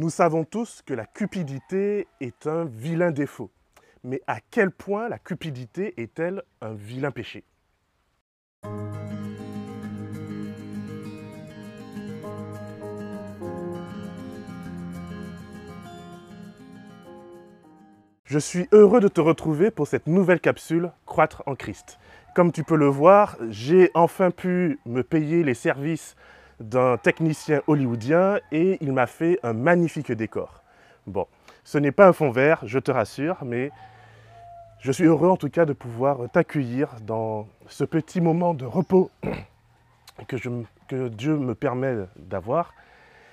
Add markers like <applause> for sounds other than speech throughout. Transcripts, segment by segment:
Nous savons tous que la cupidité est un vilain défaut. Mais à quel point la cupidité est-elle un vilain péché? Je suis heureux de te retrouver pour cette nouvelle capsule Croître en Christ. Comme tu peux le voir, j'ai enfin pu me payer les services d'un technicien hollywoodien et il m'a fait un magnifique décor. Bon, ce n'est pas un fond vert, je te rassure, mais je suis heureux en tout cas de pouvoir t'accueillir dans ce petit moment de repos que, Dieu me permet d'avoir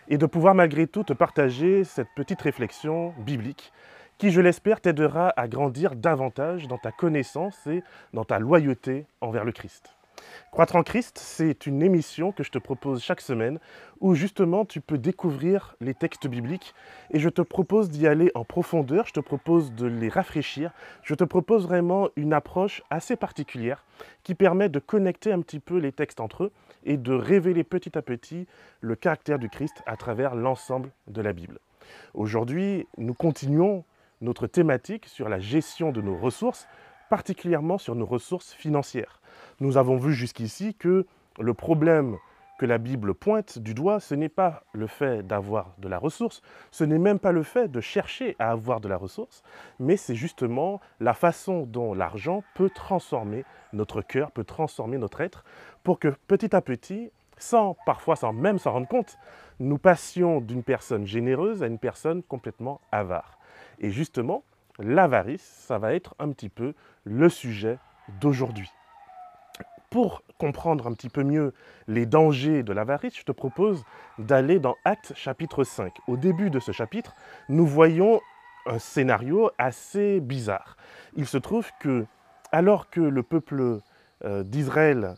et de pouvoir malgré tout te partager cette petite réflexion biblique qui, je l'espère, t'aidera à grandir davantage dans ta connaissance et dans ta loyauté envers le Christ. Croître en Christ, c'est une émission que je te propose chaque semaine où justement tu peux découvrir les textes bibliques et je te propose d'y aller en profondeur, je te propose de les rafraîchir, je te propose vraiment une approche assez particulière qui permet de connecter un petit peu les textes entre eux et de révéler petit à petit le caractère du Christ à travers l'ensemble de la Bible. Aujourd'hui, nous continuons notre thématique sur la gestion de nos ressources, particulièrement sur nos ressources financières. Nous avons vu jusqu'ici que le problème que la Bible pointe du doigt, ce n'est pas le fait d'avoir de la ressource, ce n'est même pas le fait de chercher à avoir de la ressource, mais c'est justement la façon dont l'argent peut transformer notre cœur, peut transformer notre être, pour que petit à petit, sans parfois sans même s'en rendre compte, nous passions d'une personne généreuse à une personne complètement avare. Et justement, l'avarice, ça va être un petit peu le sujet d'aujourd'hui. Pour comprendre un petit peu mieux les dangers de l'avarice, je te propose d'aller dans Actes chapitre 5. Au début de ce chapitre, nous voyons un scénario assez bizarre. Il se trouve que, alors que le peuple euh, d'Israël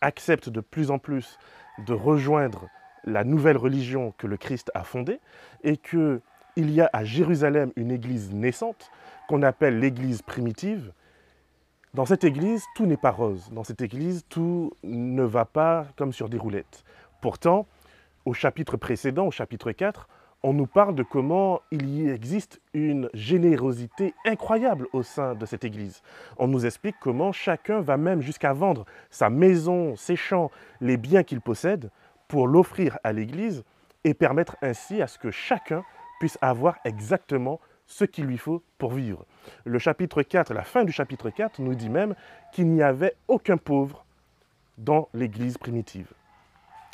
accepte de plus en plus de rejoindre la nouvelle religion que le Christ a fondée, et que il y a à Jérusalem une église naissante qu'on appelle l'église primitive. Dans cette église, tout n'est pas rose. Dans cette église, tout ne va pas comme sur des roulettes. Pourtant, au chapitre précédent, au chapitre 4, on nous parle de comment il y existe une générosité incroyable au sein de cette Église. On nous explique comment chacun va même jusqu'à vendre sa maison, ses champs, les biens qu'il possède pour l'offrir à l'Église et permettre ainsi à ce que chacun puisse avoir exactement ce qu'il lui faut pour vivre. Le chapitre 4, la fin du chapitre 4 nous dit même qu'il n'y avait aucun pauvre dans l'Église primitive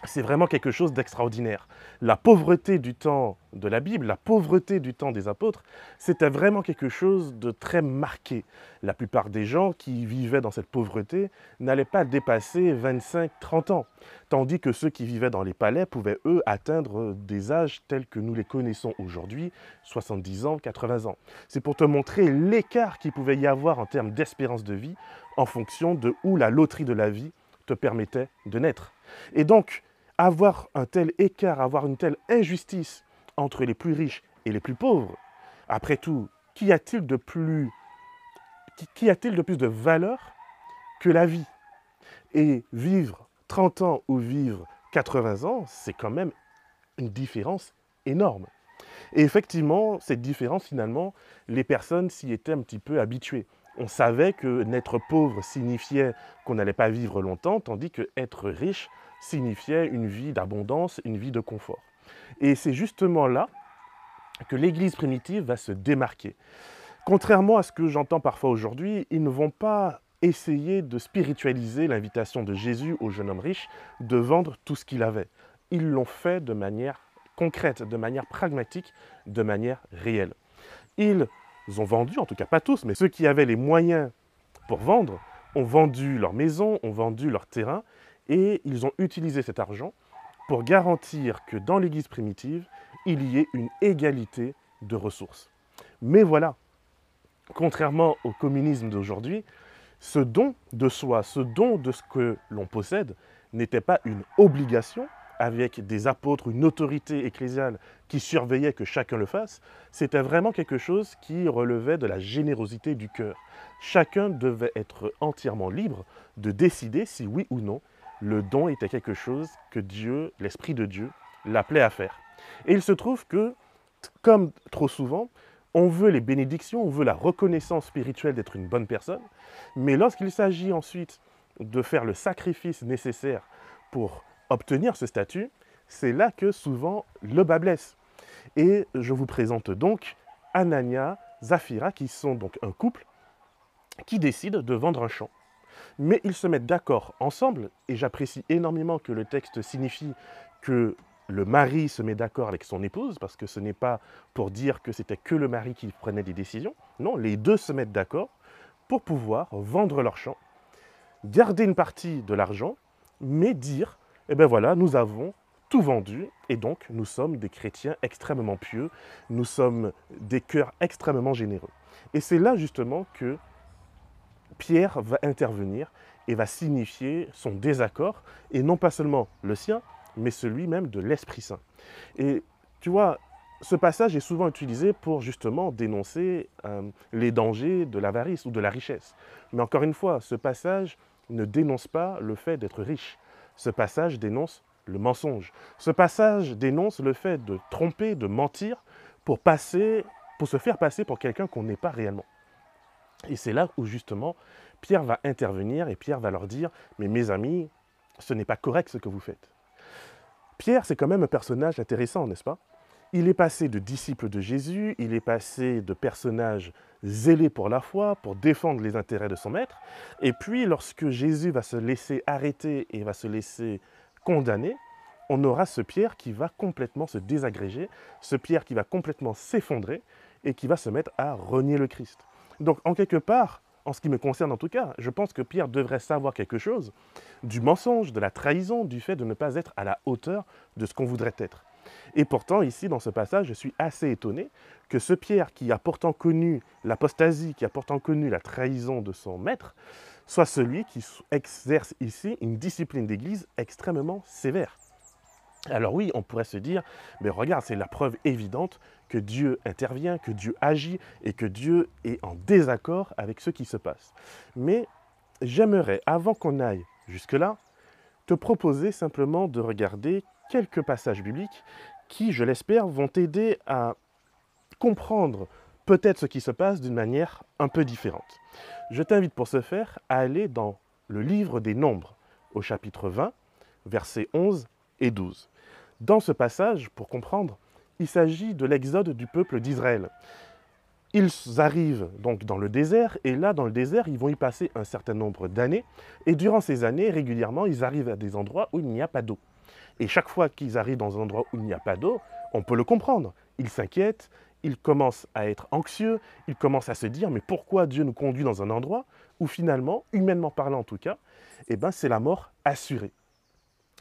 c'est vraiment quelque chose d'extraordinaire. La pauvreté du temps de la Bible, la pauvreté du temps des apôtres, c'était vraiment quelque chose de très marqué. La plupart des gens qui vivaient dans cette pauvreté n'allaient pas dépasser 25-30 ans, tandis que ceux qui vivaient dans les palais pouvaient, eux, atteindre des âges tels que nous les connaissons aujourd'hui, 70 ans, 80 ans. C'est pour te montrer l'écart qu'il pouvait y avoir en termes d'espérance de vie en fonction de où la loterie de la vie te permettait de naître. Et donc, avoir un tel écart, avoir une telle injustice entre les plus riches et les plus pauvres, après tout, qu'y a-t-il de plus qu'y a-t-il de plus de valeur que la vie? Et vivre 30 ans ou vivre 80 ans, c'est quand même une différence énorme. Et effectivement, cette différence, finalement, les personnes s'y étaient un petit peu habituées. On savait que n'être pauvre signifiait qu'on n'allait pas vivre longtemps, tandis que être riche signifiait une vie d'abondance, une vie de confort. Et c'est justement là que l'Église primitive va se démarquer. Contrairement à ce que j'entends parfois aujourd'hui, ils ne vont pas essayer de spiritualiser l'invitation de Jésus au jeune homme riche de vendre tout ce qu'il avait. Ils l'ont fait de manière concrète, de manière pragmatique, de manière réelle. Ils ont vendu, en tout cas pas tous, mais ceux qui avaient les moyens pour vendre, ont vendu leur maison, ont vendu leur terrain, et ils ont utilisé cet argent pour garantir que dans l'Église primitive, il y ait une égalité de ressources. Mais voilà, contrairement au communisme d'aujourd'hui, ce don de soi, ce don de ce que l'on possède, n'était pas une obligation avec des apôtres, une autorité ecclésiale qui surveillait que chacun le fasse, c'était vraiment quelque chose qui relevait de la générosité du cœur. Chacun devait être entièrement libre de décider si oui ou non le don était quelque chose que Dieu, l'Esprit de Dieu, l'appelait à faire. Et il se trouve que comme trop souvent, on veut les bénédictions, on veut la reconnaissance spirituelle d'être une bonne personne, mais lorsqu'il s'agit ensuite de faire le sacrifice nécessaire pour obtenir ce statut, c'est là que souvent le bas blesse. Et je vous présente donc Anania, Zafira, qui sont donc un couple qui décide de vendre un champ. Mais ils se mettent d'accord ensemble, et j'apprécie énormément que le texte signifie que le mari se met d'accord avec son épouse, parce que ce n'est pas pour dire que c'était que le mari qui prenait des décisions. Non, les deux se mettent d'accord pour pouvoir vendre leur champ, garder une partie de l'argent, mais dire, eh bien voilà, nous avons tout vendu, et donc nous sommes des chrétiens extrêmement pieux, nous sommes des cœurs extrêmement généreux. Et c'est là justement que Pierre va intervenir et va signifier son désaccord, et non pas seulement le sien, mais celui même de l'Esprit Saint. Et tu vois, ce passage est souvent utilisé pour justement dénoncer euh, les dangers de l'avarice ou de la richesse. Mais encore une fois, ce passage ne dénonce pas le fait d'être riche. Ce passage dénonce le mensonge. Ce passage dénonce le fait de tromper, de mentir pour passer, pour se faire passer pour quelqu'un qu'on n'est pas réellement. Et c'est là où justement Pierre va intervenir et Pierre va leur dire Mais mes amis, ce n'est pas correct ce que vous faites. Pierre, c'est quand même un personnage intéressant, n'est-ce pas? Il est passé de disciple de Jésus, il est passé de personnage zélé pour la foi, pour défendre les intérêts de son maître, et puis lorsque Jésus va se laisser arrêter et va se laisser condamner, on aura ce Pierre qui va complètement se désagréger, ce Pierre qui va complètement s'effondrer et qui va se mettre à renier le Christ. Donc en quelque part, en ce qui me concerne en tout cas, je pense que Pierre devrait savoir quelque chose du mensonge, de la trahison, du fait de ne pas être à la hauteur de ce qu'on voudrait être. Et pourtant, ici, dans ce passage, je suis assez étonné que ce Pierre, qui a pourtant connu l'apostasie, qui a pourtant connu la trahison de son maître, soit celui qui exerce ici une discipline d'Église extrêmement sévère. Alors oui, on pourrait se dire, mais regarde, c'est la preuve évidente que Dieu intervient, que Dieu agit et que Dieu est en désaccord avec ce qui se passe. Mais j'aimerais, avant qu'on aille jusque-là, te proposer simplement de regarder quelques passages bibliques qui, je l'espère, vont t'aider à comprendre peut-être ce qui se passe d'une manière un peu différente. Je t'invite pour ce faire à aller dans le livre des Nombres, au chapitre 20, versets 11 et 12. Dans ce passage, pour comprendre, il s'agit de l'exode du peuple d'Israël. Ils arrivent donc dans le désert, et là, dans le désert, ils vont y passer un certain nombre d'années, et durant ces années, régulièrement, ils arrivent à des endroits où il n'y a pas d'eau. Et chaque fois qu'ils arrivent dans un endroit où il n'y a pas d'eau, on peut le comprendre. Ils s'inquiètent, ils commencent à être anxieux, ils commencent à se dire, mais pourquoi Dieu nous conduit dans un endroit où finalement, humainement parlant en tout cas, eh ben, c'est la mort assurée.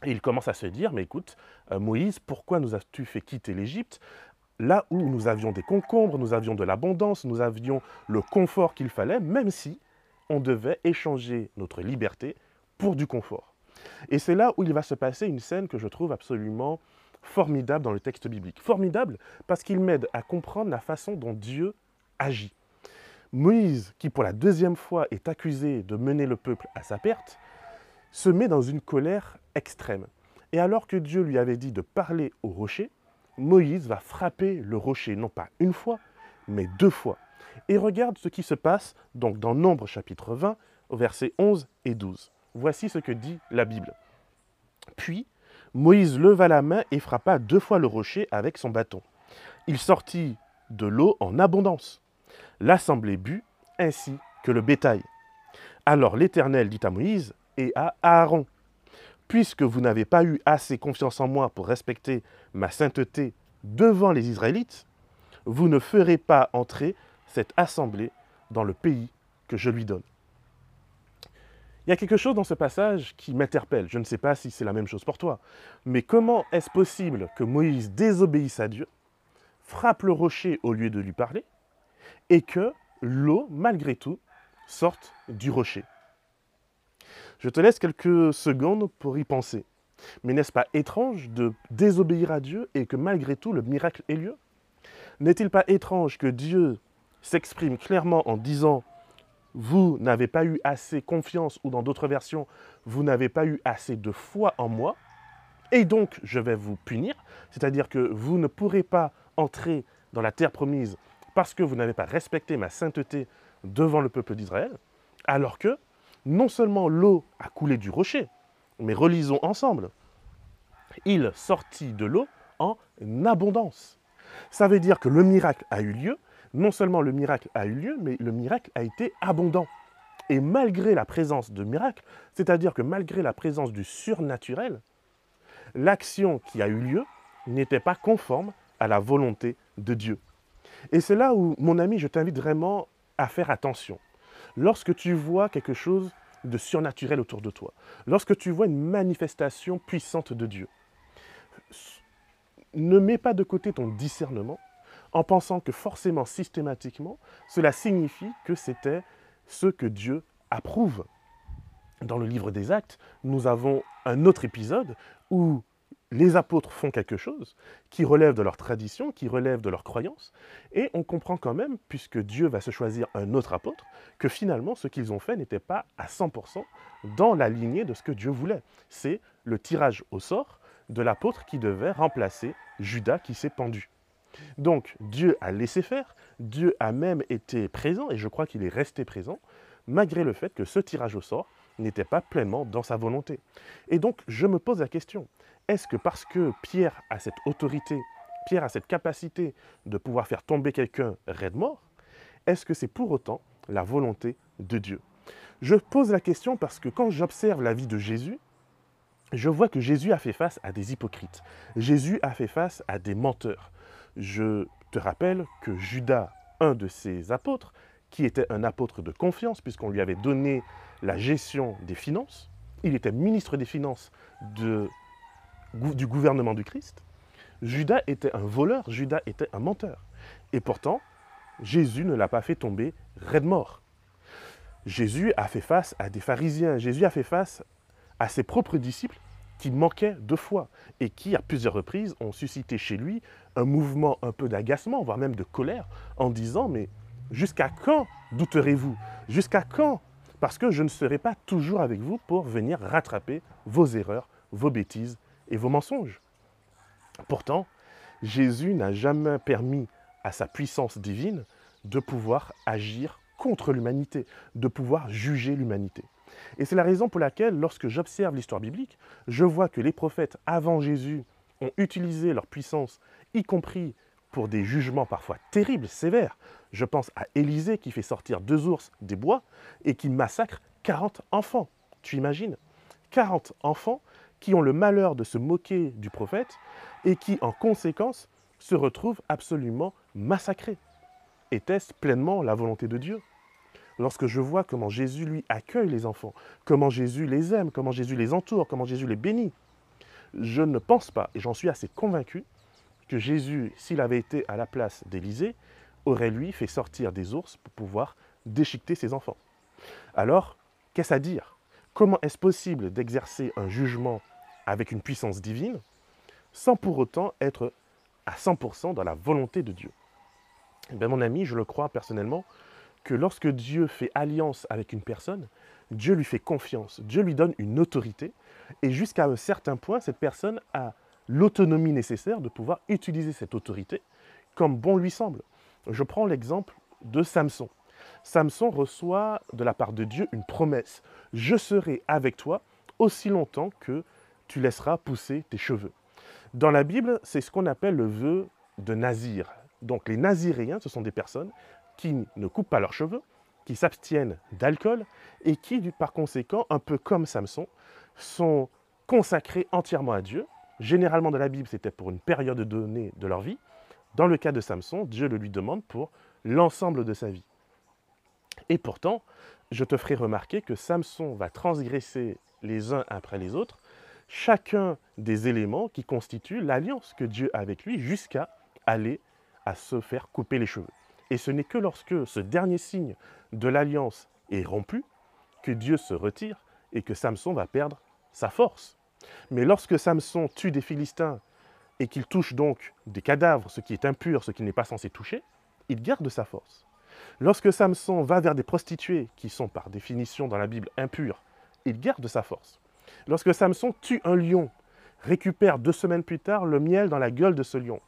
Et il commence à se dire, mais écoute, euh, Moïse, pourquoi nous as-tu fait quitter l'Égypte? Là où nous avions des concombres, nous avions de l'abondance, nous avions le confort qu'il fallait, même si on devait échanger notre liberté pour du confort. Et c'est là où il va se passer une scène que je trouve absolument formidable dans le texte biblique. Formidable parce qu'il m'aide à comprendre la façon dont Dieu agit. Moïse, qui pour la deuxième fois est accusé de mener le peuple à sa perte, se met dans une colère extrême. Et alors que Dieu lui avait dit de parler au rocher, Moïse va frapper le rocher non pas une fois, mais deux fois. Et regarde ce qui se passe donc dans Nombre chapitre 20, au verset 11 et 12. Voici ce que dit la Bible. Puis Moïse leva la main et frappa deux fois le rocher avec son bâton. Il sortit de l'eau en abondance. L'assemblée but, ainsi que le bétail. Alors l'Éternel dit à Moïse et à Aaron, puisque vous n'avez pas eu assez confiance en moi pour respecter ma sainteté devant les Israélites, vous ne ferez pas entrer cette assemblée dans le pays que je lui donne. Il y a quelque chose dans ce passage qui m'interpelle. Je ne sais pas si c'est la même chose pour toi. Mais comment est-ce possible que Moïse désobéisse à Dieu, frappe le rocher au lieu de lui parler, et que l'eau, malgré tout, sorte du rocher? Je te laisse quelques secondes pour y penser. Mais n'est-ce pas étrange de désobéir à Dieu et que malgré tout le miracle ait lieu? N'est-il pas étrange que Dieu s'exprime clairement en disant vous n'avez pas eu assez confiance ou dans d'autres versions, vous n'avez pas eu assez de foi en moi et donc je vais vous punir, c'est-à-dire que vous ne pourrez pas entrer dans la terre promise parce que vous n'avez pas respecté ma sainteté devant le peuple d'Israël, alors que non seulement l'eau a coulé du rocher, mais relisons ensemble, il sortit de l'eau en abondance. Ça veut dire que le miracle a eu lieu, non seulement le miracle a eu lieu, mais le miracle a été abondant. Et malgré la présence de miracle, c'est-à-dire que malgré la présence du surnaturel, l'action qui a eu lieu n'était pas conforme à la volonté de Dieu. Et c'est là où, mon ami, je t'invite vraiment à faire attention. Lorsque tu vois quelque chose de surnaturel autour de toi, lorsque tu vois une manifestation puissante de Dieu, ne mets pas de côté ton discernement en pensant que forcément, systématiquement, cela signifie que c'était ce que Dieu approuve. Dans le livre des actes, nous avons un autre épisode où les apôtres font quelque chose qui relève de leur tradition, qui relève de leur croyance, et on comprend quand même, puisque Dieu va se choisir un autre apôtre, que finalement ce qu'ils ont fait n'était pas à 100% dans la lignée de ce que Dieu voulait. C'est le tirage au sort de l'apôtre qui devait remplacer Judas qui s'est pendu. Donc Dieu a laissé faire, Dieu a même été présent, et je crois qu'il est resté présent, malgré le fait que ce tirage au sort n'était pas pleinement dans sa volonté. Et donc je me pose la question, est-ce que parce que Pierre a cette autorité, Pierre a cette capacité de pouvoir faire tomber quelqu'un raide mort, est-ce que c'est pour autant la volonté de Dieu? Je pose la question parce que quand j'observe la vie de Jésus, je vois que Jésus a fait face à des hypocrites. Jésus a fait face à des menteurs. Je te rappelle que Judas, un de ses apôtres, qui était un apôtre de confiance, puisqu'on lui avait donné la gestion des finances, il était ministre des Finances de, du gouvernement du Christ, Judas était un voleur, Judas était un menteur. Et pourtant, Jésus ne l'a pas fait tomber raide mort. Jésus a fait face à des pharisiens, Jésus a fait face à ses propres disciples qui manquaient de foi et qui, à plusieurs reprises, ont suscité chez lui un mouvement un peu d'agacement, voire même de colère, en disant, mais jusqu'à quand douterez-vous? Jusqu'à quand? Parce que je ne serai pas toujours avec vous pour venir rattraper vos erreurs, vos bêtises et vos mensonges. Pourtant, Jésus n'a jamais permis à sa puissance divine de pouvoir agir contre l'humanité, de pouvoir juger l'humanité. Et c'est la raison pour laquelle, lorsque j'observe l'histoire biblique, je vois que les prophètes avant Jésus ont utilisé leur puissance, y compris pour des jugements parfois terribles, sévères. Je pense à Élisée qui fait sortir deux ours des bois et qui massacre 40 enfants. Tu imagines? 40 enfants qui ont le malheur de se moquer du prophète et qui, en conséquence, se retrouvent absolument massacrés. Était-ce pleinement la volonté de Dieu lorsque je vois comment Jésus, lui, accueille les enfants, comment Jésus les aime, comment Jésus les entoure, comment Jésus les bénit, je ne pense pas, et j'en suis assez convaincu, que Jésus, s'il avait été à la place d'Élisée, aurait lui fait sortir des ours pour pouvoir déchiqueter ses enfants. Alors, qu'est-ce à dire? Comment est-ce possible d'exercer un jugement avec une puissance divine sans pour autant être à 100% dans la volonté de Dieu eh bien, Mon ami, je le crois personnellement, que lorsque Dieu fait alliance avec une personne, Dieu lui fait confiance, Dieu lui donne une autorité, et jusqu'à un certain point, cette personne a l'autonomie nécessaire de pouvoir utiliser cette autorité comme bon lui semble. Je prends l'exemple de Samson. Samson reçoit de la part de Dieu une promesse. Je serai avec toi aussi longtemps que tu laisseras pousser tes cheveux. Dans la Bible, c'est ce qu'on appelle le vœu de Nazir. Donc les Naziréens, ce sont des personnes qui ne coupent pas leurs cheveux, qui s'abstiennent d'alcool et qui, par conséquent, un peu comme Samson, sont consacrés entièrement à Dieu. Généralement dans la Bible, c'était pour une période donnée de leur vie. Dans le cas de Samson, Dieu le lui demande pour l'ensemble de sa vie. Et pourtant, je te ferai remarquer que Samson va transgresser les uns après les autres chacun des éléments qui constituent l'alliance que Dieu a avec lui jusqu'à aller à se faire couper les cheveux. Et ce n'est que lorsque ce dernier signe de l'alliance est rompu que Dieu se retire et que Samson va perdre sa force. Mais lorsque Samson tue des Philistins et qu'il touche donc des cadavres, ce qui est impur, ce qui n'est pas censé toucher, il garde sa force. Lorsque Samson va vers des prostituées, qui sont par définition dans la Bible impures, il garde sa force. Lorsque Samson tue un lion, récupère deux semaines plus tard le miel dans la gueule de ce lion,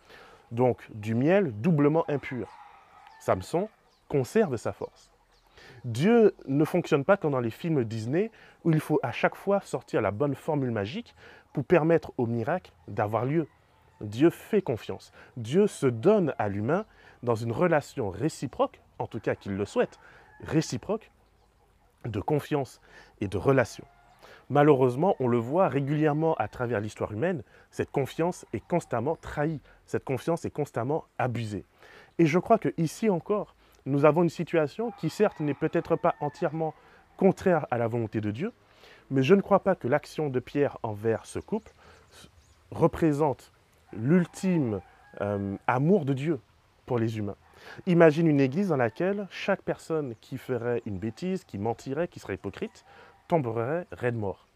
donc du miel doublement impur. Samson conserve sa force. Dieu ne fonctionne pas comme dans les films Disney où il faut à chaque fois sortir la bonne formule magique pour permettre au miracle d'avoir lieu. Dieu fait confiance. Dieu se donne à l'humain dans une relation réciproque, en tout cas qu'il le souhaite, réciproque, de confiance et de relation. Malheureusement, on le voit régulièrement à travers l'histoire humaine, cette confiance est constamment trahie, cette confiance est constamment abusée. Et je crois qu'ici encore, nous avons une situation qui certes n'est peut-être pas entièrement contraire à la volonté de Dieu, mais je ne crois pas que l'action de Pierre envers ce couple représente l'ultime euh, amour de Dieu pour les humains. Imagine une église dans laquelle chaque personne qui ferait une bêtise, qui mentirait, qui serait hypocrite, tomberait mort.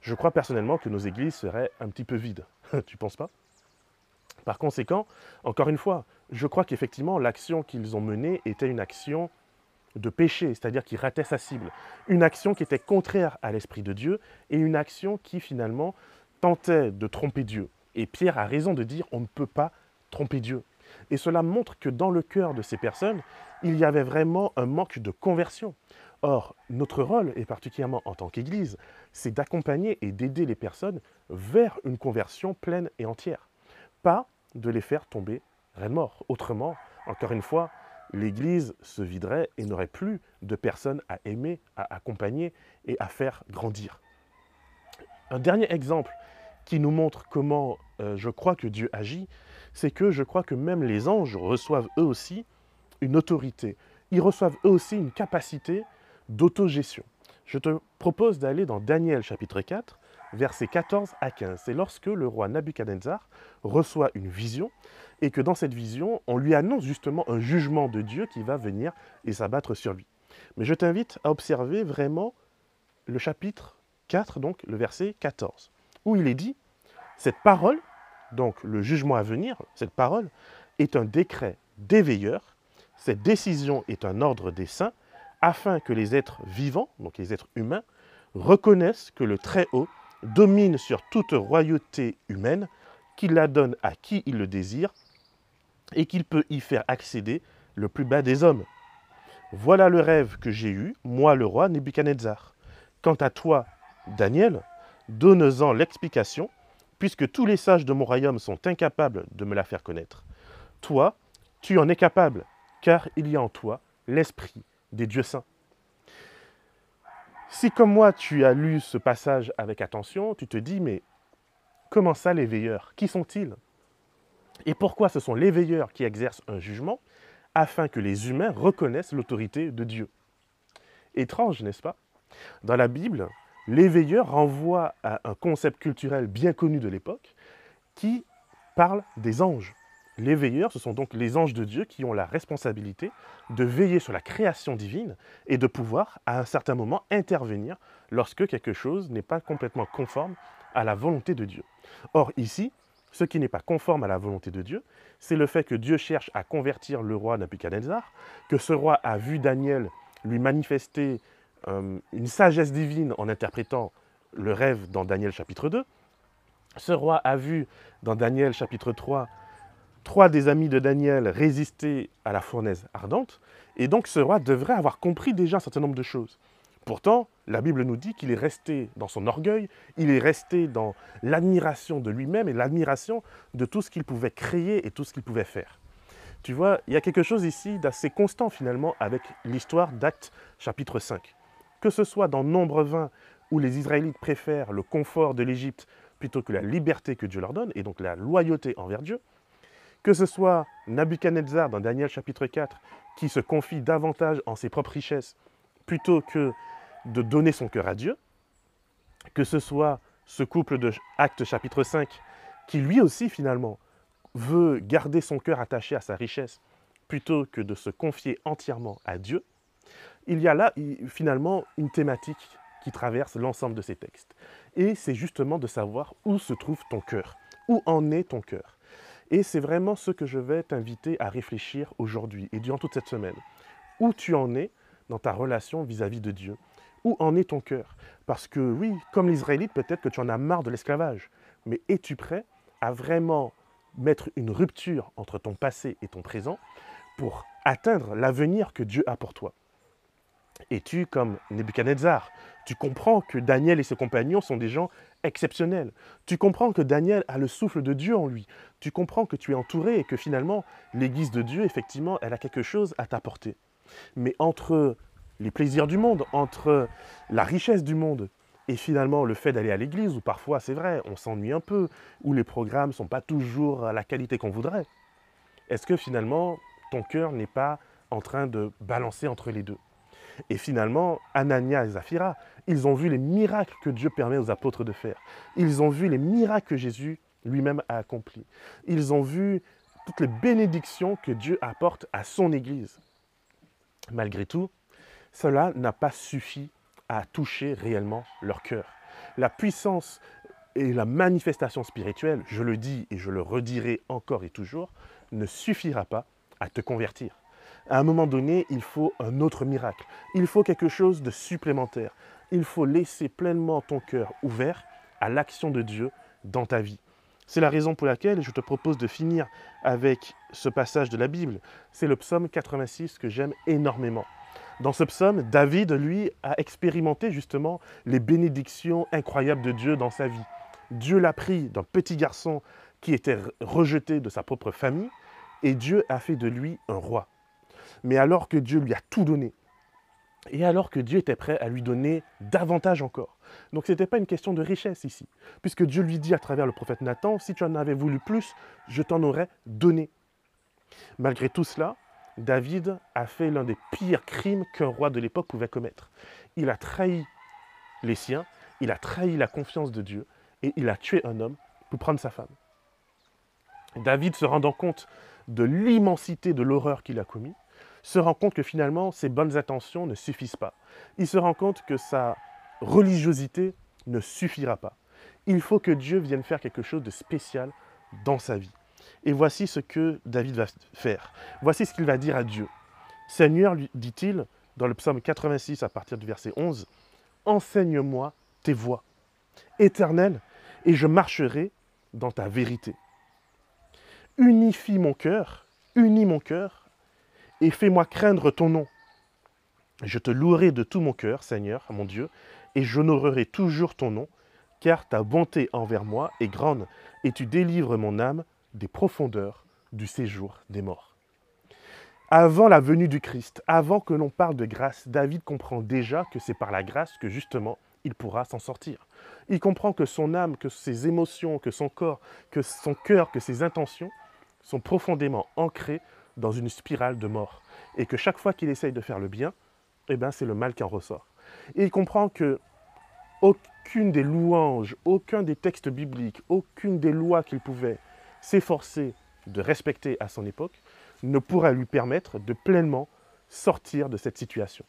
Je crois personnellement que nos églises seraient un petit peu vides. <laughs> tu penses pas? Par conséquent, encore une fois, je crois qu'effectivement l'action qu'ils ont menée était une action de péché, c'est-à-dire qui ratait sa cible. Une action qui était contraire à l'Esprit de Dieu et une action qui finalement tentait de tromper Dieu. Et Pierre a raison de dire on ne peut pas tromper Dieu. Et cela montre que dans le cœur de ces personnes, il y avait vraiment un manque de conversion. Or, notre rôle, et particulièrement en tant qu'Église, c'est d'accompagner et d'aider les personnes vers une conversion pleine et entière, pas de les faire tomber reine mort. Autrement, encore une fois, l'Église se viderait et n'aurait plus de personnes à aimer, à accompagner et à faire grandir. Un dernier exemple qui nous montre comment euh, je crois que Dieu agit, c'est que je crois que même les anges reçoivent eux aussi une autorité. Ils reçoivent eux aussi une capacité d'autogestion. Je te propose d'aller dans Daniel chapitre 4, versets 14 à 15. C'est lorsque le roi Nabuchodonosor reçoit une vision et que dans cette vision, on lui annonce justement un jugement de Dieu qui va venir et s'abattre sur lui. Mais je t'invite à observer vraiment le chapitre 4, donc le verset 14, où il est dit, cette parole, donc le jugement à venir, cette parole, est un décret des veilleurs, cette décision est un ordre des saints, afin que les êtres vivants, donc les êtres humains, reconnaissent que le Très-Haut domine sur toute royauté humaine, qu'il la donne à qui il le désire, et qu'il peut y faire accéder le plus bas des hommes. Voilà le rêve que j'ai eu, moi le roi Nebuchadnezzar. Quant à toi, Daniel, donne-en l'explication, puisque tous les sages de mon royaume sont incapables de me la faire connaître. Toi, tu en es capable, car il y a en toi l'esprit des dieux saints. Si comme moi tu as lu ce passage avec attention, tu te dis, mais comment ça les veilleurs? Qui sont-ils? Et pourquoi ce sont les veilleurs qui exercent un jugement afin que les humains reconnaissent l'autorité de Dieu? Étrange, n'est-ce pas? Dans la Bible, les veilleurs renvoient à un concept culturel bien connu de l'époque qui parle des anges. Les veilleurs, ce sont donc les anges de Dieu qui ont la responsabilité de veiller sur la création divine et de pouvoir, à un certain moment, intervenir lorsque quelque chose n'est pas complètement conforme à la volonté de Dieu. Or, ici, ce qui n'est pas conforme à la volonté de Dieu, c'est le fait que Dieu cherche à convertir le roi Nabucodonosor, que ce roi a vu Daniel lui manifester euh, une sagesse divine en interprétant le rêve dans Daniel chapitre 2. Ce roi a vu dans Daniel chapitre 3 trois des amis de Daniel résistaient à la fournaise ardente, et donc ce roi devrait avoir compris déjà un certain nombre de choses. Pourtant, la Bible nous dit qu'il est resté dans son orgueil, il est resté dans l'admiration de lui-même et l'admiration de tout ce qu'il pouvait créer et tout ce qu'il pouvait faire. Tu vois, il y a quelque chose ici d'assez constant finalement avec l'histoire d'Actes chapitre 5. Que ce soit dans Nombre 20, où les Israélites préfèrent le confort de l'Égypte plutôt que la liberté que Dieu leur donne, et donc la loyauté envers Dieu, que ce soit Nabuchodonosor dans Daniel chapitre 4, qui se confie davantage en ses propres richesses plutôt que de donner son cœur à Dieu, que ce soit ce couple de Actes chapitre 5, qui lui aussi finalement veut garder son cœur attaché à sa richesse plutôt que de se confier entièrement à Dieu, il y a là finalement une thématique qui traverse l'ensemble de ces textes. Et c'est justement de savoir où se trouve ton cœur, où en est ton cœur. Et c'est vraiment ce que je vais t'inviter à réfléchir aujourd'hui et durant toute cette semaine. Où tu en es dans ta relation vis-à-vis de Dieu? Où en est ton cœur? Parce que oui, comme l'Israélite, peut-être que tu en as marre de l'esclavage. Mais es-tu prêt à vraiment mettre une rupture entre ton passé et ton présent pour atteindre l'avenir que Dieu a pour toi? Et tu, comme Nebuchadnezzar, tu comprends que Daniel et ses compagnons sont des gens exceptionnels. Tu comprends que Daniel a le souffle de Dieu en lui. Tu comprends que tu es entouré et que finalement, l'Église de Dieu, effectivement, elle a quelque chose à t'apporter. Mais entre les plaisirs du monde, entre la richesse du monde et finalement le fait d'aller à l'église, où parfois c'est vrai, on s'ennuie un peu, où les programmes ne sont pas toujours à la qualité qu'on voudrait, est-ce que finalement ton cœur n'est pas en train de balancer entre les deux? Et finalement, Anania et Zaphira, ils ont vu les miracles que Dieu permet aux apôtres de faire. Ils ont vu les miracles que Jésus lui-même a accomplis. Ils ont vu toutes les bénédictions que Dieu apporte à son Église. Malgré tout, cela n'a pas suffi à toucher réellement leur cœur. La puissance et la manifestation spirituelle, je le dis et je le redirai encore et toujours, ne suffira pas à te convertir. À un moment donné, il faut un autre miracle. Il faut quelque chose de supplémentaire. Il faut laisser pleinement ton cœur ouvert à l'action de Dieu dans ta vie. C'est la raison pour laquelle je te propose de finir avec ce passage de la Bible. C'est le psaume 86 que j'aime énormément. Dans ce psaume, David, lui, a expérimenté justement les bénédictions incroyables de Dieu dans sa vie. Dieu l'a pris d'un petit garçon qui était rejeté de sa propre famille, et Dieu a fait de lui un roi. Mais alors que Dieu lui a tout donné, et alors que Dieu était prêt à lui donner davantage encore. Donc ce n'était pas une question de richesse ici, puisque Dieu lui dit à travers le prophète Nathan, si tu en avais voulu plus, je t'en aurais donné. Malgré tout cela, David a fait l'un des pires crimes qu'un roi de l'époque pouvait commettre. Il a trahi les siens, il a trahi la confiance de Dieu, et il a tué un homme pour prendre sa femme. David, se rendant compte de l'immensité de l'horreur qu'il a commis, se rend compte que finalement ses bonnes intentions ne suffisent pas. Il se rend compte que sa religiosité ne suffira pas. Il faut que Dieu vienne faire quelque chose de spécial dans sa vie. Et voici ce que David va faire. Voici ce qu'il va dire à Dieu. Seigneur, lui dit-il, dans le psaume 86 à partir du verset 11, Enseigne-moi tes voies, éternel, et je marcherai dans ta vérité. Unifie mon cœur, unis mon cœur, et fais-moi craindre ton nom. Je te louerai de tout mon cœur, Seigneur, mon Dieu, et j'honorerai toujours ton nom, car ta bonté envers moi est grande, et tu délivres mon âme des profondeurs du séjour des morts. Avant la venue du Christ, avant que l'on parle de grâce, David comprend déjà que c'est par la grâce que justement il pourra s'en sortir. Il comprend que son âme, que ses émotions, que son corps, que son cœur, que ses intentions sont profondément ancrés dans une spirale de mort. Et que chaque fois qu'il essaye de faire le bien, eh ben, c'est le mal qui en ressort. Et il comprend que aucune des louanges, aucun des textes bibliques, aucune des lois qu'il pouvait s'efforcer de respecter à son époque ne pourra lui permettre de pleinement sortir de cette situation.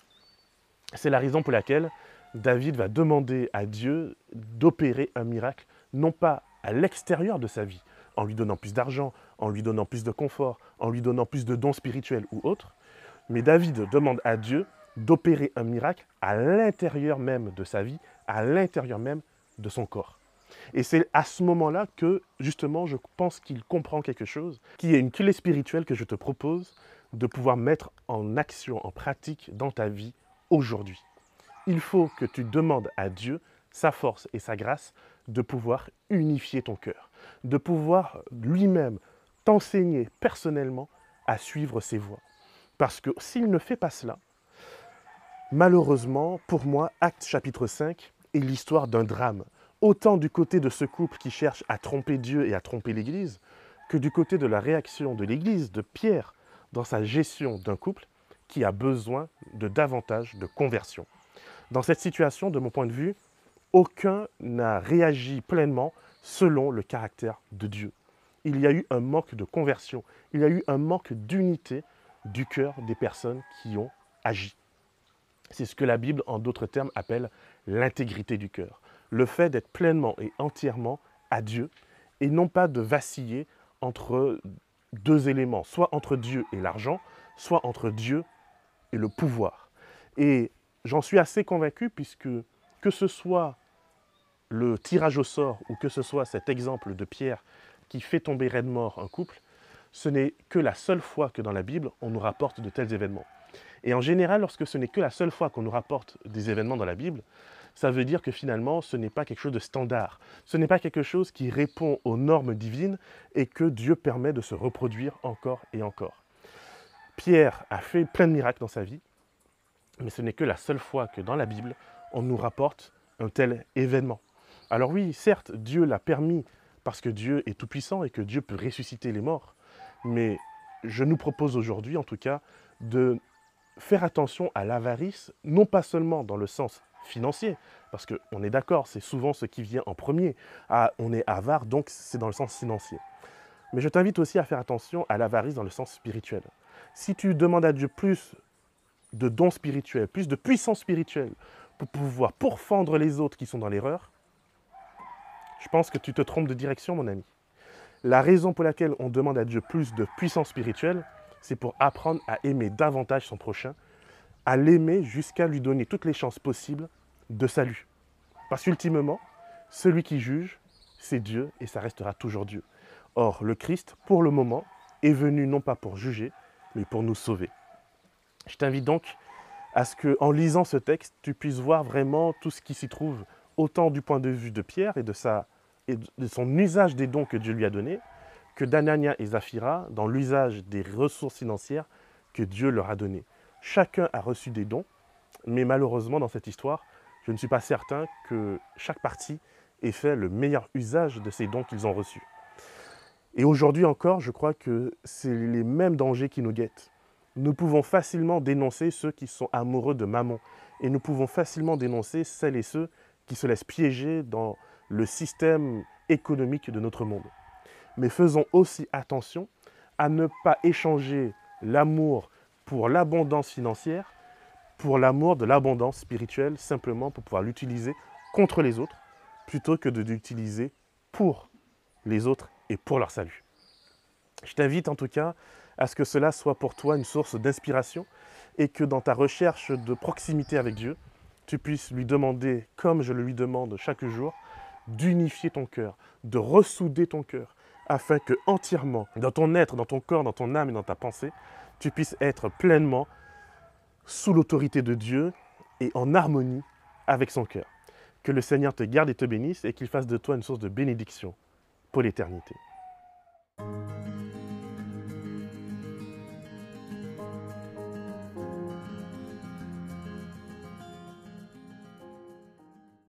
C'est la raison pour laquelle David va demander à Dieu d'opérer un miracle, non pas à l'extérieur de sa vie, en lui donnant plus d'argent, en lui donnant plus de confort, en lui donnant plus de dons spirituels ou autres, mais David demande à Dieu d'opérer un miracle à l'intérieur même de sa vie, à l'intérieur même de son corps. Et c'est à ce moment-là que, justement, je pense qu'il comprend quelque chose, qui est une clé spirituelle que je te propose de pouvoir mettre en action, en pratique dans ta vie aujourd'hui. Il faut que tu demandes à Dieu sa force et sa grâce de pouvoir unifier ton cœur, de pouvoir lui-même t'enseigner personnellement à suivre ses voies. Parce que s'il ne fait pas cela, malheureusement, pour moi, Acte chapitre 5 est l'histoire d'un drame, autant du côté de ce couple qui cherche à tromper Dieu et à tromper l'Église, que du côté de la réaction de l'Église, de Pierre, dans sa gestion d'un couple qui a besoin de davantage de conversion. Dans cette situation, de mon point de vue, aucun n'a réagi pleinement selon le caractère de Dieu. Il y a eu un manque de conversion, il y a eu un manque d'unité du cœur des personnes qui ont agi. C'est ce que la Bible, en d'autres termes, appelle l'intégrité du cœur le fait d'être pleinement et entièrement à Dieu et non pas de vaciller entre deux éléments, soit entre Dieu et l'argent, soit entre Dieu et le pouvoir. Et j'en suis assez convaincu puisque que ce soit le tirage au sort ou que ce soit cet exemple de Pierre qui fait tomber raide mort un couple, ce n'est que la seule fois que dans la Bible, on nous rapporte de tels événements. Et en général, lorsque ce n'est que la seule fois qu'on nous rapporte des événements dans la Bible, ça veut dire que finalement, ce n'est pas quelque chose de standard. Ce n'est pas quelque chose qui répond aux normes divines et que Dieu permet de se reproduire encore et encore. Pierre a fait plein de miracles dans sa vie, mais ce n'est que la seule fois que dans la Bible, on nous rapporte un tel événement. Alors oui, certes, Dieu l'a permis parce que Dieu est tout-puissant et que Dieu peut ressusciter les morts, mais je nous propose aujourd'hui, en tout cas, de faire attention à l'avarice, non pas seulement dans le sens financier, parce qu'on est d'accord, c'est souvent ce qui vient en premier. Ah, on est avare, donc c'est dans le sens financier. Mais je t'invite aussi à faire attention à l'avarice dans le sens spirituel. Si tu demandes à Dieu plus de dons spirituels, plus de puissance spirituelle pour pouvoir pourfendre les autres qui sont dans l'erreur, je pense que tu te trompes de direction, mon ami. La raison pour laquelle on demande à Dieu plus de puissance spirituelle, c'est pour apprendre à aimer davantage son prochain, à l'aimer jusqu'à lui donner toutes les chances possibles de salut. Parce qu'ultimement, celui qui juge, c'est Dieu et ça restera toujours Dieu. Or, le Christ, pour le moment, est venu non pas pour juger, mais pour nous sauver. Je t'invite donc à ce que, en lisant ce texte, tu puisses voir vraiment tout ce qui s'y trouve, autant du point de vue de Pierre et de, sa, de son usage des dons que Dieu lui a donnés, que d'Anania et Zaphira dans l'usage des ressources financières que Dieu leur a données. Chacun a reçu des dons, mais malheureusement dans cette histoire, je ne suis pas certain que chaque partie ait fait le meilleur usage de ces dons qu'ils ont reçus. Et aujourd'hui encore, je crois que c'est les mêmes dangers qui nous guettent. Nous pouvons facilement dénoncer ceux qui sont amoureux de maman, et nous pouvons facilement dénoncer celles et ceux qui se laissent piéger dans le système économique de notre monde. Mais faisons aussi attention à ne pas échanger l'amour pour l'abondance financière pour l'amour de l'abondance spirituelle, simplement pour pouvoir l'utiliser contre les autres, plutôt que de l'utiliser pour les autres et pour leur salut. Je t'invite en tout cas à ce que cela soit pour toi une source d'inspiration et que dans ta recherche de proximité avec Dieu, tu puisses lui demander, comme je le lui demande chaque jour, d'unifier ton cœur, de ressouder ton cœur, afin que entièrement, dans ton être, dans ton corps, dans ton âme et dans ta pensée, tu puisses être pleinement sous l'autorité de Dieu et en harmonie avec son cœur. Que le Seigneur te garde et te bénisse et qu'il fasse de toi une source de bénédiction pour l'éternité.